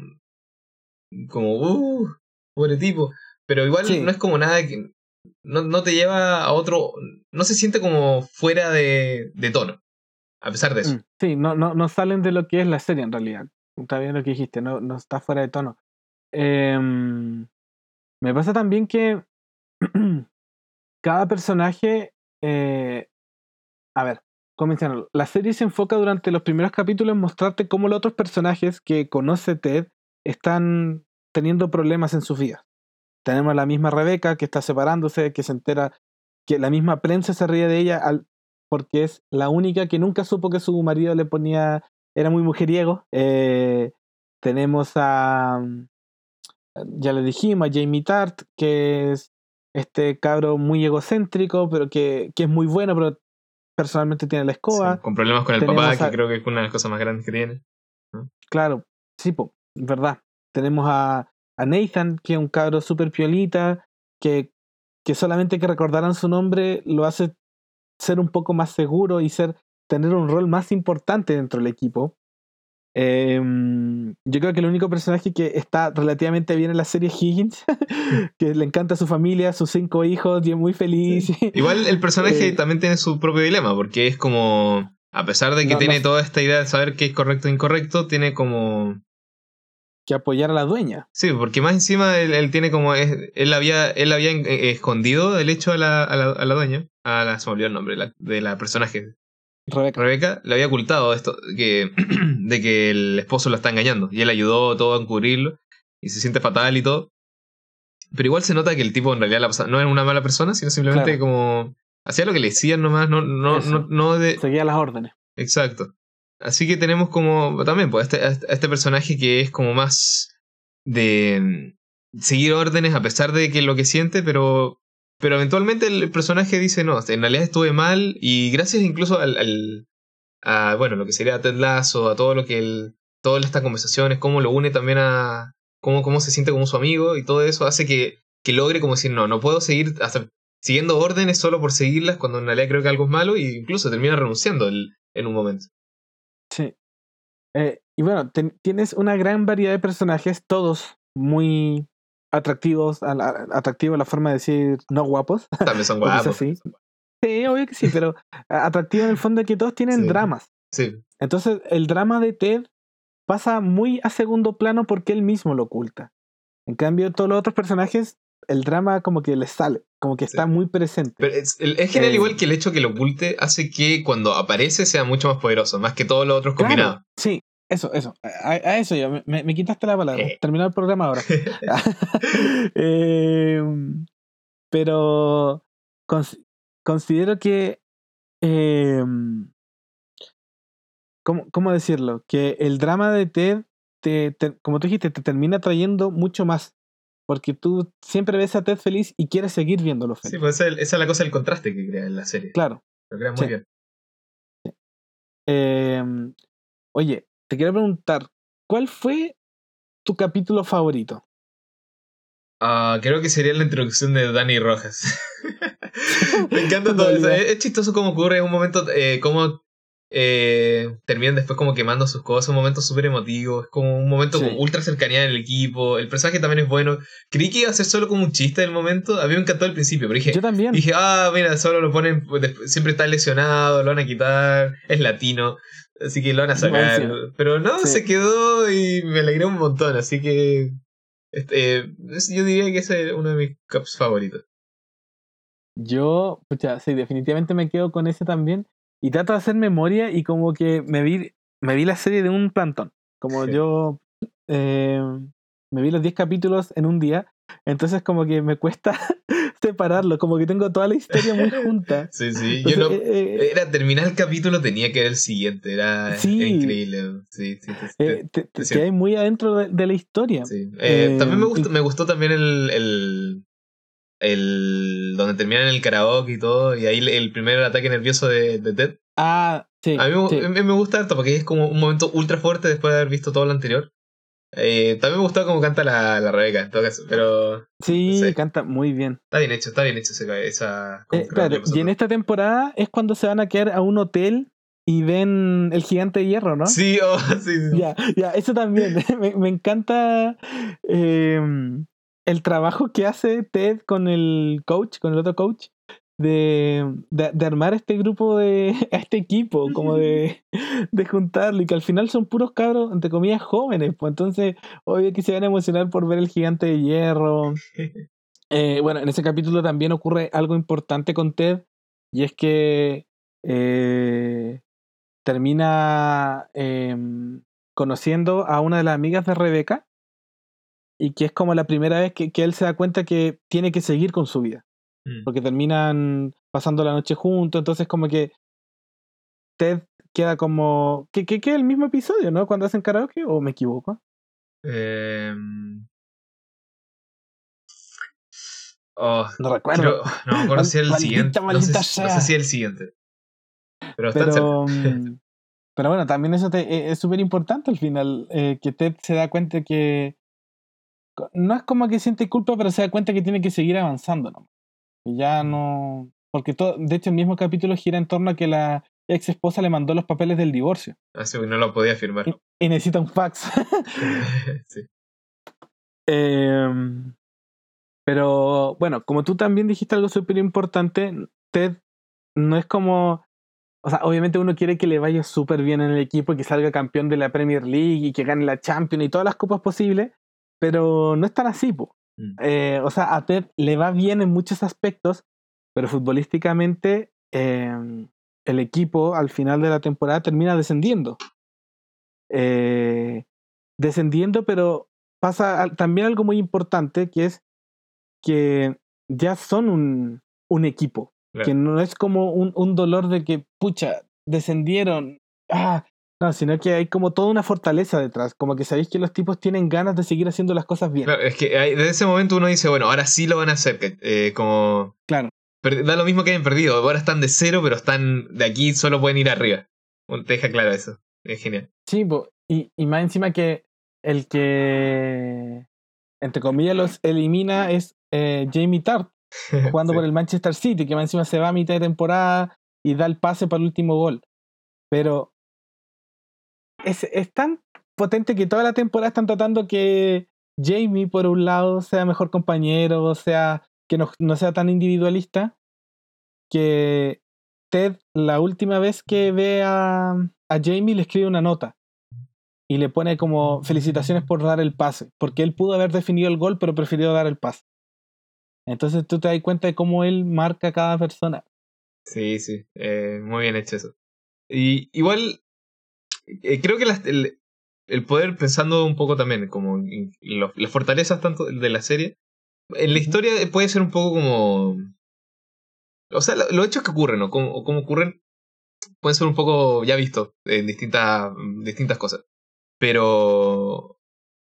como, uh, pobre tipo. Pero igual Sí. no es como nada que, no, no te lleva a otro, no se siente como fuera de, de tono. A pesar de eso. Mm, Sí, no, no, no salen de lo que es la serie en realidad. Está bien lo que dijiste, no, no está fuera de tono. Em, me pasa también que cada personaje. eh, a ver, ¿cómo mencionarlo? La serie se enfoca durante los primeros capítulos en mostrarte cómo los otros personajes que conoce Ted están teniendo problemas en sus vidas. Tenemos a la misma Rebeca que está separándose, que se entera que la misma prensa se ríe de ella al, porque es la única que nunca supo que su marido le ponía, era muy mujeriego. Eh, tenemos a, mm, ya le dijimos, a Jamie Tart, que es este cabro muy egocéntrico, pero que, que es muy bueno, pero personalmente tiene la escoba. Sí, con problemas con el Tenemos papá, que creo que es una de las cosas más grandes que tiene. Claro, sí, po, verdad. Tenemos a, a Nathan, que es un cabro súper piolita, que, que solamente que recordaran su nombre lo hace ser un poco más seguro y ser tener un rol más importante dentro del equipo. Em, yo creo que el único personaje que está relativamente bien en la serie es Higgins, que le encanta su familia, sus cinco hijos y es muy feliz. Igual el personaje Eh, también tiene su propio dilema, porque es como, a pesar de que No, tiene no. toda esta idea de saber qué es correcto e incorrecto, tiene como... que apoyar a la dueña. Sí, porque más encima él, él tiene como... él había, él había eh, escondido el hecho a la, a la, a la dueña, a la, se me olvidó el nombre, la- de la personaje, Rebeca. Rebeca, le había ocultado esto, que, de que el esposo lo está engañando, y él ayudó todo a encubrirlo, y se siente fatal y todo. Pero igual se nota que el tipo en realidad la no era una mala persona, sino simplemente Claro. como... Hacía lo que le decían nomás, no, no, Eso. no, no de, Seguía las órdenes. Exacto. Así que tenemos como también pues este, a este personaje que es como más de mm, seguir órdenes a pesar de que lo que siente, pero pero eventualmente el personaje dice no, en realidad estuve mal y gracias incluso al, a bueno lo que sería Ted Lasso, a todo lo que él, todas estas conversaciones, cómo lo une también a cómo, cómo se siente como su amigo y todo eso hace que, que logre como decir no, no puedo seguir hasta siguiendo órdenes solo por seguirlas cuando en realidad creo que algo es malo y incluso termina renunciando el- en un momento. Sí. Eh, y bueno, ten- tienes una gran variedad de personajes, todos muy atractivos, a la, atractivo la forma de decir no guapos. También son guapos. Sí, obvio que sí, pero atractivo en el fondo de que todos tienen Sí. dramas. Sí, Entonces, el drama de Ted pasa muy a segundo plano porque él mismo lo oculta. En cambio, todos los otros personajes, el drama como que les sale, como que Sí. está muy presente. pero es, el- es genial Eh. igual que el hecho que lo oculte hace que cuando aparece sea mucho más poderoso, más que todos los otros Claro, combinados. sí, eso, eso. A, a eso yo, me, me quitaste la palabra. Eh. Terminó el programa ahora. Em, pero cons- considero que. em, ¿cómo, cómo decirlo? Que el drama de Ted, te, te- como tú dijiste, te termina trayendo mucho más. Porque tú siempre ves a Ted feliz y quieres seguir viéndolo feliz. Sí, pues esa, es- la cosa del contraste que crea en la serie. Claro. Lo crea muy Sí. bien. Em, oye, te quiero preguntar, ¿cuál fue tu capítulo favorito? Ah, creo que sería la introducción de Dani Rojas. Me encanta En todo eso. es chistoso cómo ocurre en un momento, eh, cómo eh, terminan después como quemando sus cosas, un momento súper emotivo, es como un momento Sí. con ultra cercanía en el equipo, el personaje también es bueno. Creí que iba a ser solo como un chiste del momento, a mí me encantó al principio, pero dije, Yo también. dije, ah, mira, solo lo ponen, pues, siempre está lesionado, lo van a quitar, es latino, así que lo van a sacar. Pero no, Sí. se quedó y me alegré un montón, así que este, es- yo diría que ese es uno de mis caps favoritos. Yo, pucha, sí, definitivamente me quedo con ese también. Y trato de hacer memoria y como que me vi, me vi la serie de un plantón. Como Sí. yo eh, me vi los 10 capítulos en un día, entonces como que me cuesta separarlo, como que tengo toda la historia muy junta. Sí, sí. Entonces, Yo no. eh, eh, Era terminar el capítulo, tenía que ver el siguiente. Era, Sí. era increíble. Sí, sí, te, te- sí. te hay muy adentro de, de la historia. Sí. Eh, también me y- gustó, me gustó también el, el, el donde terminan el karaoke y todo, y ahí el, primer ataque nervioso de, de Ted. Ah, sí. A mí me, sí. mí me gusta harto porque es como un momento ultra fuerte después de haber visto todo lo anterior. Eh, también me gustó cómo canta la, la Rebeca, en todo caso, pero Sí, sí. canta muy bien. está bien hecho, está bien hecho ese- esa... Eh, claro, y en esta temporada es cuando se van a quedar a un hotel y ven el gigante de hierro, ¿no? Sí, oh, sí, sí. Ya, ya, eso también. me, me encanta eh, el trabajo que hace Ted con el coach, con el otro coach, de, de, de armar este grupo de, a este equipo, como de, de juntarlo, y que al final son puros cabros, entre comillas, jóvenes, pues entonces, obvio que se van a emocionar por ver el gigante de hierro. Eh, bueno, en ese capítulo también ocurre algo importante con Ted, y es que eh, termina em, conociendo a una de las amigas de Rebeca, y que es como la primera vez que, que él se da cuenta que tiene que seguir con su vida, Mm. porque terminan pasando la noche juntos, entonces como que Ted queda como... que, que, que es el mismo episodio, ¿no? Cuando hacen karaoke, o me equivoco. Em, Oh, No recuerdo. creo- no me acuerdo si es el Maldita, siguiente. No sé, no sé si es el siguiente. Pero. Pero, mm, pero bueno, también eso te- e- es súper importante al final, eh, que Ted se da cuenta que no es como que siente culpa, pero se da cuenta que tiene que seguir avanzando, ¿no? Que ya no... Porque todo, de hecho el mismo capítulo gira en torno a que la ex esposa le mandó los papeles del divorcio Así que no lo podía firmar. y necesita un fax. sí. Em, pero bueno, como tú también dijiste algo súper importante, Ted no es como. O sea, obviamente uno quiere que le vaya súper bien en el equipo y que salga campeón de la Premier League y que gane la Champions y todas las copas posibles, pero no es tan así, po. Mm. Eh, o sea, a Ted le va bien en muchos aspectos, pero futbolísticamente em, el equipo al final de la temporada termina descendiendo. Eh, descendiendo, pero pasa también algo muy importante, que es que ya son un, un equipo, Claro. que no es como un, un dolor de que, pucha, descendieron, ah, no, sino que hay como toda una fortaleza detrás, como que sabéis que los tipos tienen ganas de seguir haciendo las cosas bien. Claro, es que ahí- desde ese momento uno dice, bueno, ahora sí lo van a hacer. que, eh, como. Claro. Da lo mismo que hayan perdido. Ahora están de cero, pero están de aquí, solo pueden ir arriba. Te deja claro eso. Es genial. Sí, po, y, y más encima que el que, entre comillas, los elimina es eh, Jamie Tart, jugando Sí. por el Manchester City, que más encima se va a mitad de temporada y da el pase para el último gol. Pero es, es tan potente que toda la temporada están tratando que Jamie, por un lado, sea mejor compañero, sea que no, no sea tan individualista, que Ted, la última vez que ve a, a Jamie, le escribe una nota y le pone como felicitaciones por dar el pase, porque él pudo haber definido el gol, pero prefirió dar el pase. Entonces tú te das cuenta de cómo él marca a cada persona. Sí, sí. eh, muy bien hecho eso. Y igual, eh, creo que las- el, el poder, pensando un poco también, como en lo- las fortalezas tanto de la serie, en la historia puede ser un poco como. O sea, lo- los hechos que ocurren o cómo, o cómo ocurren pueden ser un poco ya vistos en distintas, distintas cosas. Pero.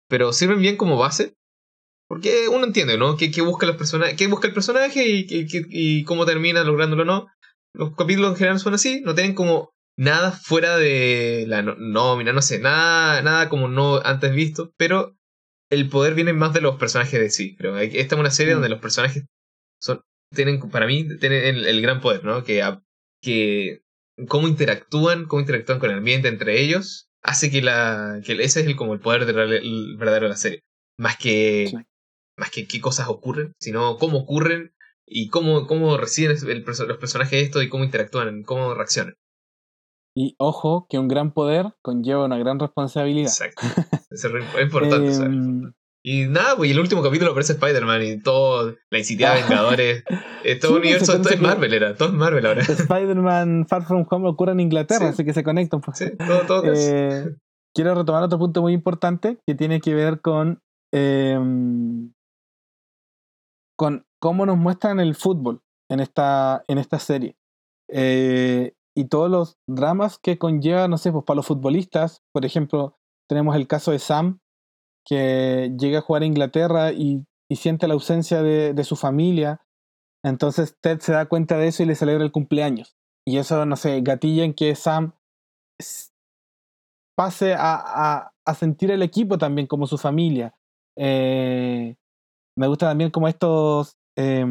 Pero sirven bien como base. Porque uno entiende, ¿no? ¿Qué, qué busca los qué busca el personaje y, qué- qué- y cómo termina lográndolo o no? Los capítulos en general son así, no tienen como nada fuera de la no- nómina, no sé, nada, nada como no antes visto, pero el poder viene más de los personajes de sí. Creo. Hay- Esta es una serie Mm. donde los personajes son, tienen, para mí, tienen el, el gran poder, ¿no? Que, a- que cómo interactúan, cómo interactúan con el ambiente entre ellos, hace que la, que ese es el, como el poder de real- el verdadero de la serie. Más que, Sí. más que qué cosas ocurren, sino cómo ocurren y cómo, cómo reciben el los personajes esto y cómo interactúan, cómo reaccionan. Y ojo, que un gran poder conlleva una gran responsabilidad. Exacto. Eso es importante, ¿sabes? Em, Y nada, pues y el último capítulo aparece Spider-Man y todo, la iniciativa de Vengadores, eh, todo Sí, el universo, todo es Marvel era, todo es Marvel ahora. Spider-Man Far From Home ocurre en Inglaterra, Sí. así que se conectan. pues. Sí, todo, todo Eh, quiero retomar otro punto muy importante que tiene que ver con, em, con cómo nos muestran el fútbol en esta, en esta serie. Eh, y todos los dramas que conlleva, no sé, pues para los futbolistas, por ejemplo, tenemos el caso de Sam, que llega a jugar a Inglaterra y, siente la ausencia de, su familia. Entonces Ted se da cuenta de eso y le celebra el cumpleaños. Y eso, no sé, gatilla en que Sam pase a, sentir el equipo también como su familia. Eh, me gusta también como estos... Eh,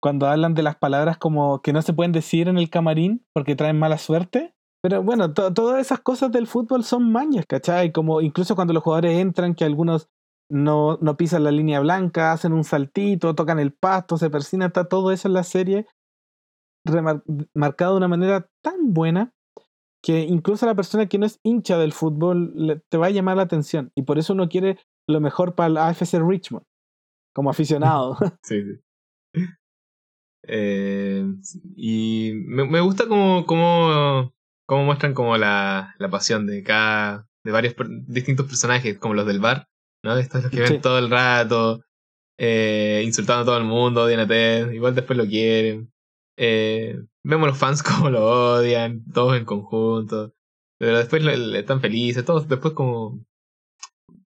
cuando hablan de las palabras como que no se pueden decir en el camarín porque traen mala suerte. Pero bueno, to todas esas cosas del fútbol son mañas, ¿cachai? Como incluso cuando los jugadores entran, que algunos no, no pisan la línea blanca, hacen un saltito, tocan el pasto, se persinan, está todo eso en la serie marcado de una manera tan buena que incluso a la persona que no es hincha del fútbol le, te va a llamar la atención. Y por eso uno quiere lo mejor para el AFC Richmond, como aficionado. sí, sí. Eh, y me, me gusta como muestran como la, la pasión de cada, de varios distintos personajes, como los del bar, ¿no? Estos los que ven todo el rato, eh, insultando a todo el mundo, odian a Ted, igual después lo quieren. Eh, vemos los fans como lo odian, todos en conjunto, pero después están felices, todos después como...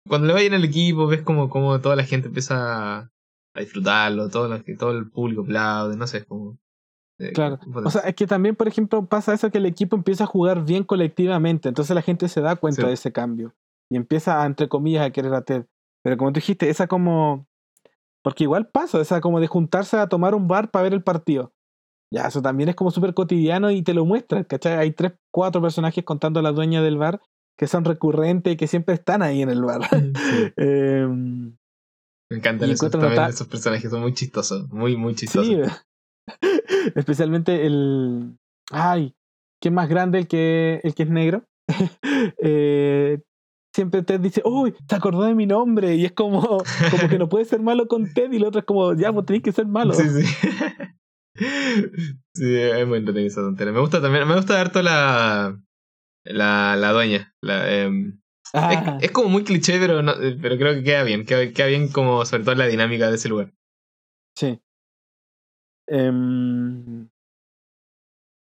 Cuando le vayan al equipo, ves como, como toda la gente empieza a disfrutarlo, todo, lo, todo el público aplaude, no sé, es como... Eh, claro, o sea, es que también, por ejemplo, pasa eso que el equipo empieza a jugar bien colectivamente, entonces la gente se da cuenta sí. de ese cambio y empieza, a, entre comillas, a querer a Ted. Pero como tú dijiste, esa como... Porque igual pasa, esa como de juntarse a tomar un bar para ver el partido. Ya, eso también es como súper cotidiano y te lo muestra, ¿cachai? Hay tres, cuatro personajes contando a la dueña del bar que son recurrentes y que siempre están ahí en el bar. Sí. eh, me encantan esos, también esos personajes, son muy chistosos, muy, muy chistosos. Sí, especialmente el... Ay, ¿qué más grande el que, el que es negro? eh, siempre Ted dice, uy, se acordó de mi nombre, y es como, como que no puede ser malo con Ted, y el otro es como, ya, pues tenéis que ser malo. Sí, sí. sí, es muy entretenida esa tontería. Me gusta también, me gusta harto la, la, la dueña, la, eh, Ah. Es, es, como muy cliché, pero, no, pero creo que queda bien. Queda, queda, bien como sobre todo la dinámica de ese lugar. Sí. Um,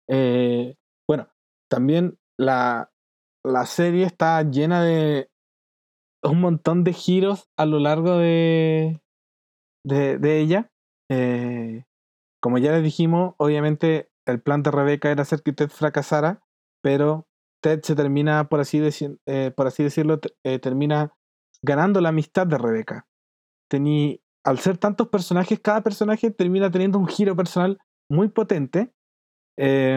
eh, bueno, también la, la serie está llena de un montón de giros a lo largo de, de, de ella. Eh, como ya les dijimos, obviamente el plan de Rebeca era hacer que Ted fracasara, pero Ted se termina, por así, decir, eh, por así decirlo, eh, termina ganando la amistad de Rebeca. Tení, al ser tantos personajes, cada personaje termina teniendo un giro personal muy potente. Eh,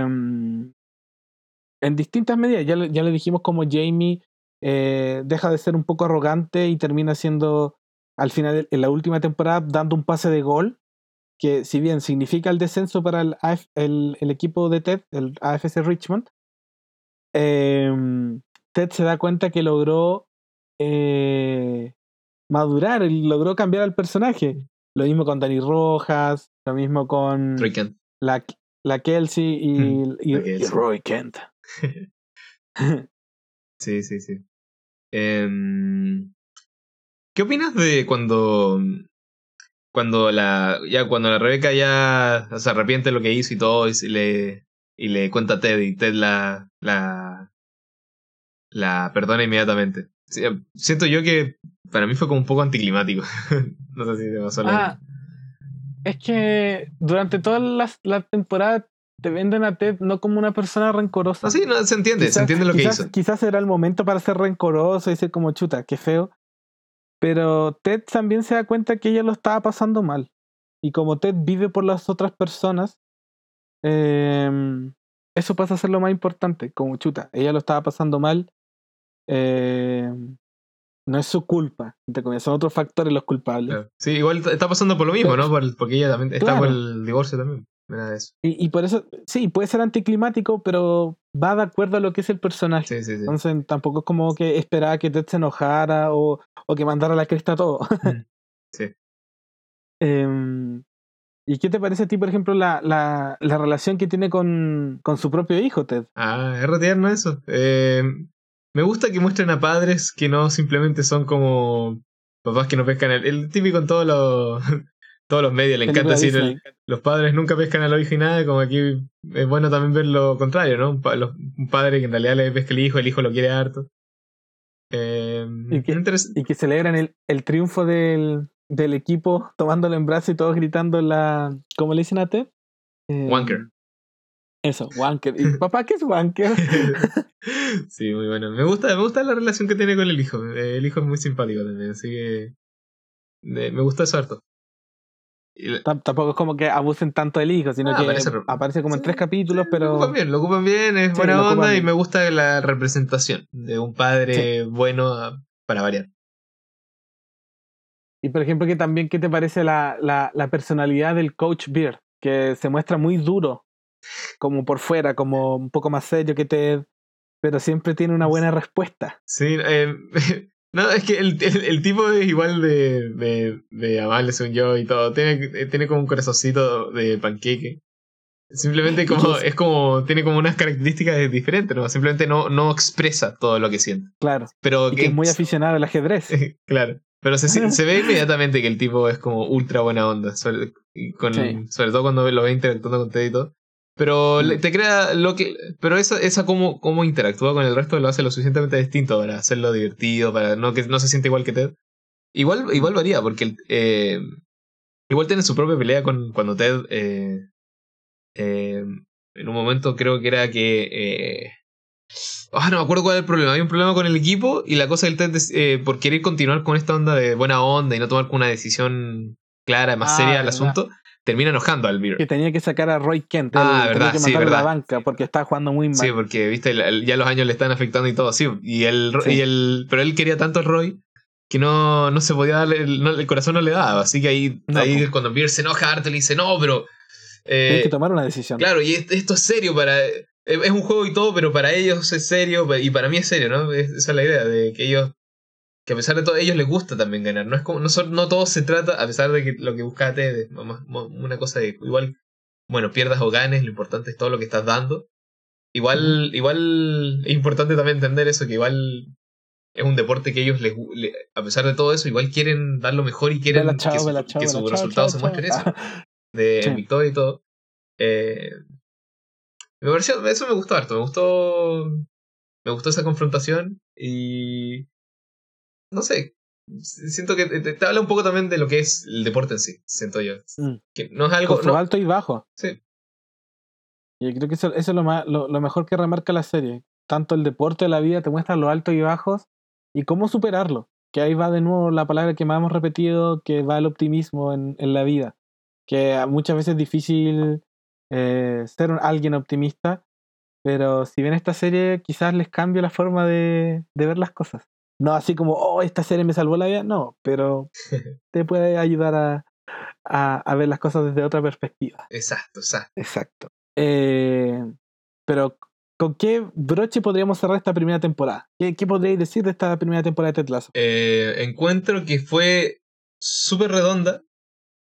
en distintas medidas, ya, ya le dijimos como Jamie eh, deja de ser un poco arrogante y termina siendo, al final, en la última temporada, dando un pase de gol, que si bien significa el descenso para el, el, el equipo de Ted, el AFC Richmond, eh, Ted se da cuenta que logró eh, madurar, logró cambiar al personaje. Lo mismo con Dani Rojas, lo mismo con la, la Kelsey y, mm, y, la Kelsey. y Roy Kent. sí, sí, sí. Um, ¿Qué opinas de cuando cuando la ya cuando la Rebeca ya se arrepiente de lo que hizo y todo y le y le cuenta a Ted y Ted la, la, la perdona inmediatamente. Siento yo que para mí fue como un poco anticlimático. no sé si te pasó ah, Es que durante toda la, la, temporada te venden a Ted no como una persona rencorosa. Ah, sí, no, se entiende, quizás, se entiende lo quizás, que hizo. Quizás era el momento para ser rencoroso y ser como chuta, qué feo. Pero Ted también se da cuenta que ella lo estaba pasando mal. Y como Ted vive por las otras personas, eh, eso pasa a ser lo más importante, como chuta. Ella lo estaba pasando mal. Eh, no es su culpa, son otros factores los culpables. Claro. Sí, igual está pasando por lo mismo, ¿no? Por, porque ella también está claro. por el divorcio también. Eso. Y, y, por eso, sí, puede ser anticlimático, pero va de acuerdo a lo que es el personaje. Sí, sí, sí. Entonces tampoco es como que esperaba que Ted se enojara o, o que mandara la cresta a todo. sí. eh, ¿Y qué te parece a ti, por ejemplo, la, la, la relación que tiene con, con, su propio hijo, Ted? Ah, es retierno eso. Eh, me gusta que muestren a padres que no simplemente son como papás que no pescan el, el típico en todos los todos los medios le encanta decir el- los padres nunca pescan al hijo y nada, como aquí es bueno también ver lo contrario, ¿no? Un, pa- los- un padre que en realidad le pesca el hijo, el hijo lo quiere harto. Eh, Y que-. Y que celebran el, el triunfo del, del equipo tomándolo en brazos y todos gritando la. ¿Cómo le dicen a Ted? Eh, Wanker. Eso, Wanker. ¿Y papá qué es Wanker? sí, muy bueno. Me gusta, me gusta la relación que tiene con el hijo. El hijo es muy simpático también, así que eh, me gusta eso harto. Y Tampoco es como que abusen tanto del hijo, sino Ah, que aparece- aparece, como en sí, tres capítulos, Lo pero. ocupan bien, lo ocupan bien, es Sí, buena lo onda y bien. me gusta la representación de un padre bueno a- para variar. Y por ejemplo, que también, ¿qué te parece la, la, la personalidad del coach Beard? Que se muestra muy duro, como por fuera, como un poco más serio que Ted, pero siempre tiene una buena respuesta. Sí, eh, no, es que el, el, el tipo es igual de, de, de amable, según yo, y todo. Tiene, tiene como un corazoncito de panqueque. Simplemente como, es como, tiene como unas características diferentes, ¿no? Simplemente no, no expresa todo lo que siente. Claro. Pero Y que es muy aficionado al ajedrez. claro. Pero se, se ve inmediatamente que el tipo es como ultra buena onda. Sobre, con, Sí. sobre todo cuando lo ve interactuando con Ted y todo. Pero Mm. te crea lo que. Pero esa, esa cómo, cómo interactúa con el resto lo hace lo suficientemente distinto para hacerlo divertido, para no que no se siente igual que Ted. Igual, igual varía, porque eh, igual tiene su propia pelea con cuando Ted. eh, eh, en un momento creo que era que. Eh, Ah, no me acuerdo cuál era el problema. Hay un problema con el equipo y la cosa del es, eh, por querer continuar con esta onda de buena onda y no tomar una decisión clara, más Ah, seria al verdad. asunto, termina enojando al Beer. Que tenía que sacar a Roy Kent. Ah, tenía verdad, que sí, a la verdad. banca porque estaba jugando muy mal. Sí, porque viste, ya los años le están afectando y todo así. Y el, Sí. y el pero él quería tanto a Roy que no, no se podía darle, el, no- el corazón no le daba. Así que ahí, No, ahí po. cuando Beer se enoja, Arte le dice, no, pero. Tienes eh, que tomar una decisión. Claro, y es- esto es serio para. Es un juego y todo, pero para ellos es serio y para mí es serio, ¿no? Es- esa es la idea, de que ellos. Que a pesar de todo, a ellos les gusta también ganar. No es como, no, son- no todo se trata, a pesar de que lo que busca Ted es una cosa de igual, bueno, pierdas o ganes, lo importante es todo lo que estás dando. Igual, igual es importante también entender eso, que igual es un deporte que ellos les, le- a pesar de todo eso, igual quieren dar lo mejor y quieren chao, que su, vela, chao, que vela, su chao, resultado chao, se chao. muestre en eso de Sí. victoria y todo. Eh, me pareció, eso me gustó harto, me gustó, me gustó esa confrontación y no sé, siento que te, te habla un poco también de lo que es el deporte en sí, siento yo. Mm. Que no es algo, Con su no- alto y bajo. sí, Y creo que eso, eso es lo, más, lo, lo mejor que remarca la serie. Tanto el deporte de la vida te muestra los altos y bajos y cómo superarlo. Que ahí va de nuevo la palabra que más hemos repetido, que va el optimismo en, en la vida. Que muchas veces es difícil eh, ser un- alguien optimista, pero si ven esta serie quizás les cambie la forma de, de ver las cosas. No así como, oh, esta serie me salvó la vida, no, pero te puede ayudar a, a, a ver las cosas desde otra perspectiva. exacto, exacto. Exacto. Eh, pero, ¿con qué broche podríamos cerrar esta primera temporada? ¿Qué, qué podríais decir de esta primera temporada de Ted Lasso? Eh, encuentro que fue súper redonda,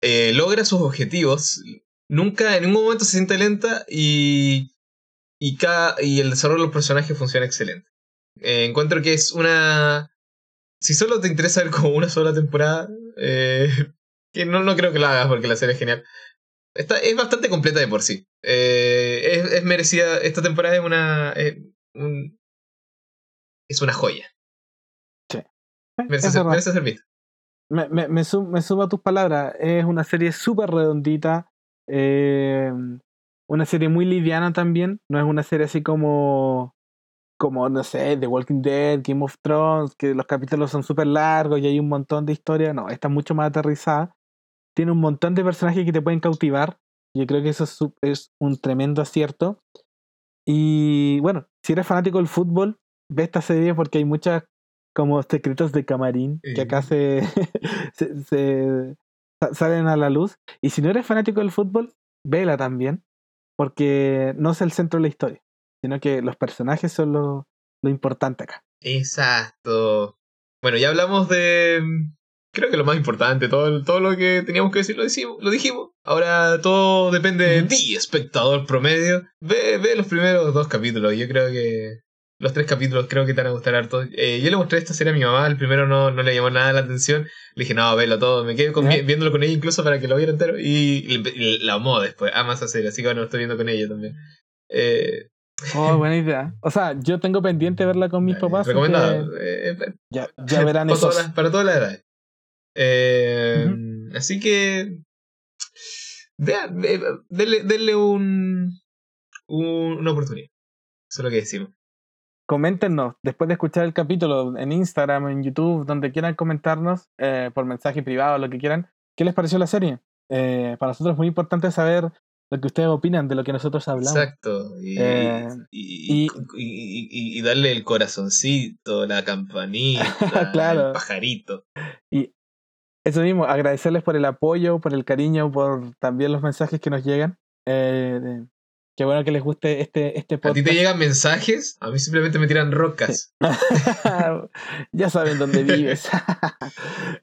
eh, logra sus objetivos, nunca en ningún momento se siente lenta y, y, cada, y el desarrollo de los personajes funciona excelente. Eh, encuentro que es una... Si solo te interesa ver como una sola temporada, eh, que no, no creo que lo hagas porque la serie es genial. Está, es bastante completa de por sí. Eh, es, es merecida. Esta temporada es una. eh, un- es una joya. Merece Es ser, verdad. merece ser vista. me, me, me, me tus palabras. Es una serie súper redondita. Eh, una serie muy liviana también. No es una serie así como. Como, no sé, The Walking Dead, Game of Thrones, que los capítulos son súper largos y hay un montón de historia. No, esta es mucho más aterrizada. Tiene un montón de personajes que te pueden cautivar. Yo creo que eso es, es un tremendo acierto. Y bueno, si eres fanático del fútbol, ve esta serie porque hay muchas como secretos de camarín que acá se, se- se- sa- salen a la luz. Y si no eres fanático del fútbol, vela también, porque no es el centro de la historia, sino que los personajes son lo, lo importante acá. Exacto. Bueno, ya hablamos de. Creo que lo más importante, todo, todo lo que teníamos que decir lo, decimos, lo dijimos. Ahora todo depende de ti, espectador promedio. Ve, ve los primeros dos capítulos. Yo creo que los tres capítulos creo que te van a gustar harto. Eh, yo le mostré esta serie a mi mamá, el primero no, no le llamó nada la atención. Le dije, no, velo todo. Me quedé viéndolo con ella incluso para que lo viera entero. Y, la amó después, ama esa serie, así que bueno, lo estoy viendo con ella también. Eh, Oh, buena idea. O sea, yo tengo pendiente verla con mis papás. recomendado. Eh, que Ya, ya verán esos. las, para todas las edades. Eh, Así que. Eh, denle, denle un, un- una oportunidad. Eso es lo que decimos. Coméntenos después de escuchar el capítulo en Instagram, en YouTube, donde quieran comentarnos eh, por mensaje privado, lo que quieran, qué les pareció la serie. Eh, para nosotros es muy importante saber lo que ustedes opinan de lo que nosotros hablamos. Exacto. Y, Eh, y, y- y- y- y darle el corazoncito, la campanita, Claro. el pajarito. Eso mismo, agradecerles por el apoyo, por el cariño, por también los mensajes que nos llegan. Eh, qué bueno que les guste este, este A ti podcast. te llegan mensajes, a mí simplemente me tiran rocas. ya saben dónde vives.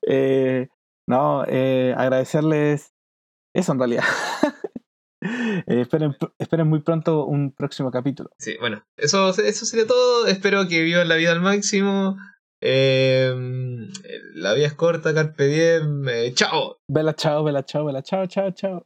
Eh, no, eh, agradecerles eso en realidad. Eh, esperen, esperen muy pronto un próximo capítulo. Sí, bueno, eso, eso sería todo. Espero que vivan la vida al máximo. Eh, la vida es corta, carpe diem. Chao. Vela, chao, vela, chao, vela, chao, chao, chao.